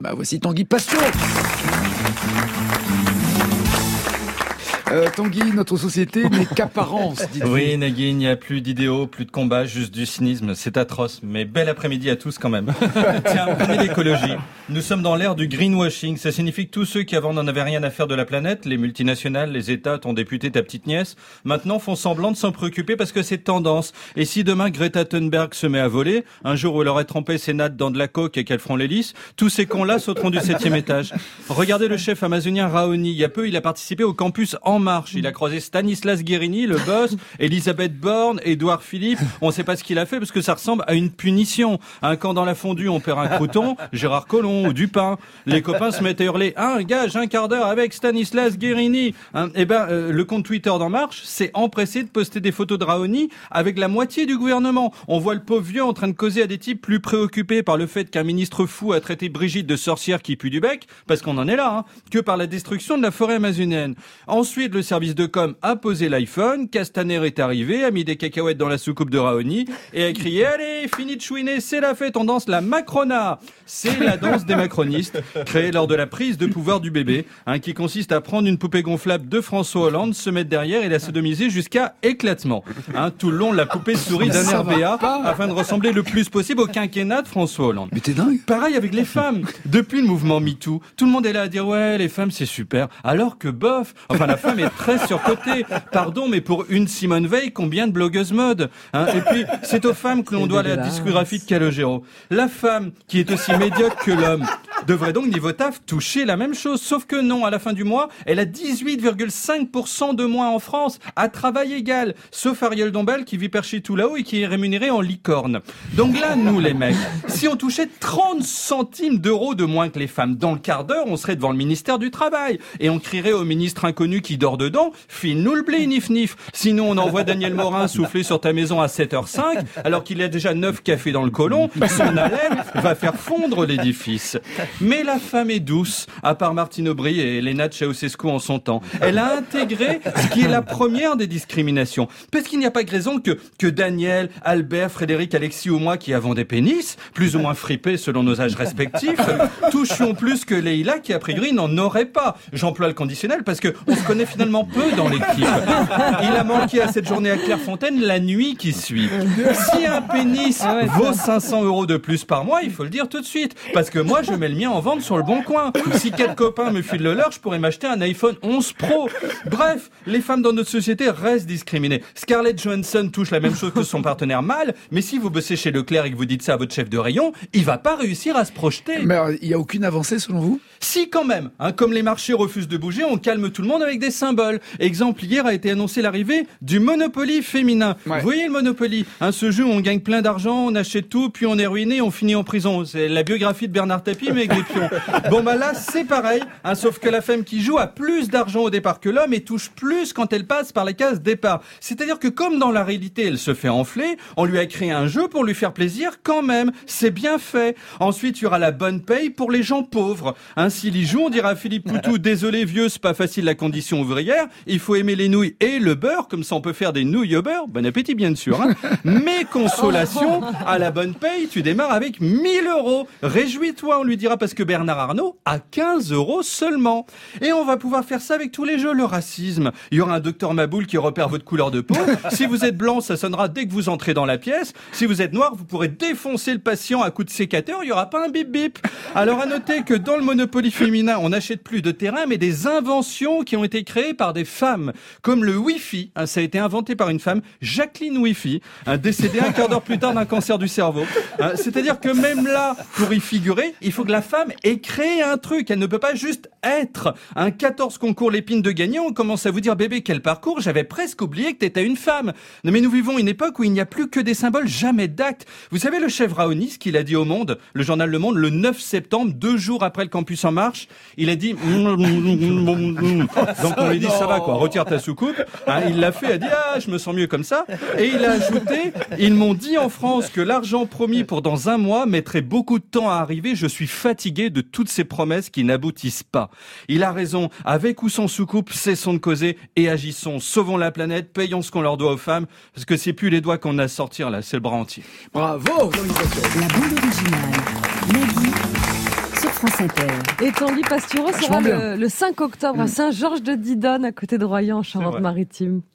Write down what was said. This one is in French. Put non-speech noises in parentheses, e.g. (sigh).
Bah voici Tanguy Passion Euh, Tanguy, notre société n'est qu'apparence. Oui, Nagui, il n'y a plus d'idéaux, plus de combats, juste du cynisme. C'est atroce, mais bel après-midi à tous quand même. (laughs) Tiens, prenez l'écologie. Nous sommes dans l'ère du greenwashing. Ça signifie que tous ceux qui avant n'en avaient rien à faire de la planète, les multinationales, les États, ton député, ta petite nièce, maintenant font semblant de s'en préoccuper parce que c'est tendance. Et si demain Greta Thunberg se met à voler, un jour où elle aurait trempé ses nattes dans de la coke et qu'elles feront l'hélice, tous ces cons-là sauteront du septième étage. Regardez le chef amazonien Raoni. Il y a peu, il a participé au campus En Marche. Il a croisé Stanislas Guérini, le boss, (laughs) Elisabeth Borne, Édouard Philippe. On ne sait pas ce qu'il a fait parce que ça ressemble à une punition. Un camp dans la fondue, on perd un crouton, (laughs) Gérard Collomb ou Dupin. Les copains se mettent à hurler un gage, un quart d'heure avec Stanislas Guérini. Hein, eh ben, euh, le compte Twitter d'En Marche s'est empressé de poster des photos de Raoni avec la moitié du gouvernement. On voit le pauvre vieux en train de causer à des types plus préoccupés par le fait qu'un ministre fou a traité Brigitte de sorcière qui pue du bec, parce qu'on en est là, hein, que par la destruction de la forêt amazonienne. Ensuite, le service de com a posé l'iPhone, Castaner est arrivé, a mis des cacahuètes dans la soucoupe de Raoni et a crié (laughs) Allez, fini de chouiner, c'est la fête, on danse la Macrona C'est la danse des macronistes, créée lors de la prise de pouvoir du bébé, hein, qui consiste à prendre une poupée gonflable de François Hollande, se mettre derrière et la sodomiser jusqu'à éclatement. Hein, tout le long, la poupée sourit d'un pas. afin de ressembler le plus possible au quinquennat de François Hollande. Mais t'es dingue Pareil avec les femmes. Depuis le mouvement MeToo, tout le monde est là à dire ouais, les femmes c'est super. Alors que bof, enfin la femme très surcotée. Pardon, mais pour une Simone Veil, combien de blogueuses mode hein? Et puis c'est aux femmes que l'on doit la discographie de Calogero. La femme, qui est aussi médiocre que l'homme, devrait donc niveau taf toucher la même chose. Sauf que non, à la fin du mois, elle a 18,5% de moins en France à travail égal. Sauf Ariel Dombal qui vit perché tout là-haut et qui est rémunéré en licorne. Donc là, nous les mecs, si on touchait 30 centimes d'euros de moins que les femmes dans le quart d'heure, on serait devant le ministère du Travail. Et on crierait au ministre inconnu qui dort dedans, file-nous le blé, nif nif. Sinon, on envoie Daniel Morin souffler sur ta maison à 7h05, alors qu'il a déjà 9 cafés dans le côlon. Son haleine va faire fondre l'édifice. Mais la femme est douce, à part Martine Aubry et Elena Ceausescu en son temps. Elle a intégré ce qui est la première des discriminations. Parce qu'il n'y a pas de raison que, que Daniel, Albert, Frédéric, Alexis ou moi qui avons des pénis, plus ou moins fripés selon nos âges respectifs, touchions plus que Leïla qui a priori n'en aurait pas. J'emploie le conditionnel parce que on se connaît finalement peu dans l'équipe. Il a manqué à cette journée à Clairefontaine la nuit qui suit. Si un pénis vaut 500 euros de plus par mois, il faut le dire tout de suite. Parce que moi, je mets le mien en vente sur le bon coin. Si quatre copains me filent le leur, je pourrais m'acheter un iPhone 11 Pro. Bref, les femmes dans notre société restent discriminées. Scarlett Johansson touche la même chose que son partenaire mâle, mais si vous bossez chez Leclerc et que vous dites ça à votre chef de rayon, il va pas réussir à se projeter. Mais il n'y a aucune avancée selon vous? Si quand même, hein, comme les marchés refusent de bouger, on calme tout le monde avec des symboles. Exemple, hier a été annoncé l'arrivée du Monopoly féminin. Ouais. Vous voyez le Monopoly hein, Ce jeu où on gagne plein d'argent, on achète tout, puis on est ruiné, on finit en prison. C'est la biographie de Bernard Tapie, mais avec des pions. (laughs) Bon bah là, c'est pareil, hein, sauf que la femme qui joue a plus d'argent au départ que l'homme et touche plus quand elle passe par les cases départ. C'est-à-dire que comme dans la réalité, elle se fait enfler, on lui a créé un jeu pour lui faire plaisir quand même. C'est bien fait. Ensuite, il y aura la bonne paye pour les gens pauvres. Hein, s'il y joue, on dira à Philippe (laughs) Poutou, désolé vieux, c'est pas facile la condition ouvrière. Il faut aimer les nouilles et le beurre, comme ça on peut faire des nouilles au beurre. Bon appétit bien sûr. Hein. (laughs) Mais consolation, à la bonne paye, tu démarres avec 1000 euros. Réjouis-toi, on lui dira parce que Bernard Arnault a 15 euros seulement. Et on va pouvoir faire ça avec tous les jeux, le racisme. Il y aura un docteur Maboul qui repère votre couleur de peau. (laughs) Si vous êtes blanc, ça sonnera dès que vous entrez dans la pièce. Si vous êtes noir, vous pourrez défoncer le patient à coups de sécateur. Il y aura pas un bip bip. Alors à noter que dans le Monopoly féminin, on n'achète plus de terrain, mais des inventions qui ont été créées par des femmes, comme le Wi-Fi. hein, ça a été inventé par une femme, Jacqueline Wi-Fi, hein, décédée un quart d'heure plus tard d'un cancer du cerveau. Hein, C'est-à-dire que même là, pour y figurer, il faut que la femme ait créé un truc. Elle ne peut pas juste être. Un 14 concours l'épine de gagner, on commence à vous dire bébé quel parcours? J'avais presque oublié que t'étais une femme. Mais nous vivons une époque où il n'y a plus que des symboles, jamais d'actes. Vous savez le chef Raonis qu'il a dit au Monde, le journal Le Monde, le 9 septembre, deux jours après le campus en marche, il a dit (laughs) donc on lui dit ça va quoi, retire ta soucoupe. Hein, il l'a fait, il a dit ah je me sens mieux comme ça. Et il a ajouté ils m'ont dit en France que l'argent promis pour dans un mois mettrait beaucoup de temps à arriver. Je suis fatigué de toutes ces promesses qui n'aboutissent pas. Il a raison. Avec ou sans soucoupe, cessons de causer et agissons. Sauvons la planète, payons ce qu'on leur doit aux femmes, parce que c'est plus les doigts qu'on a à sortir là, c'est le bras entier. Bravo. La bande originale. France Inter. Et Tanguy Pastureau sera le, le 5 octobre à Saint-Georges de Didonne, à côté de Royan, en Charente-Maritime.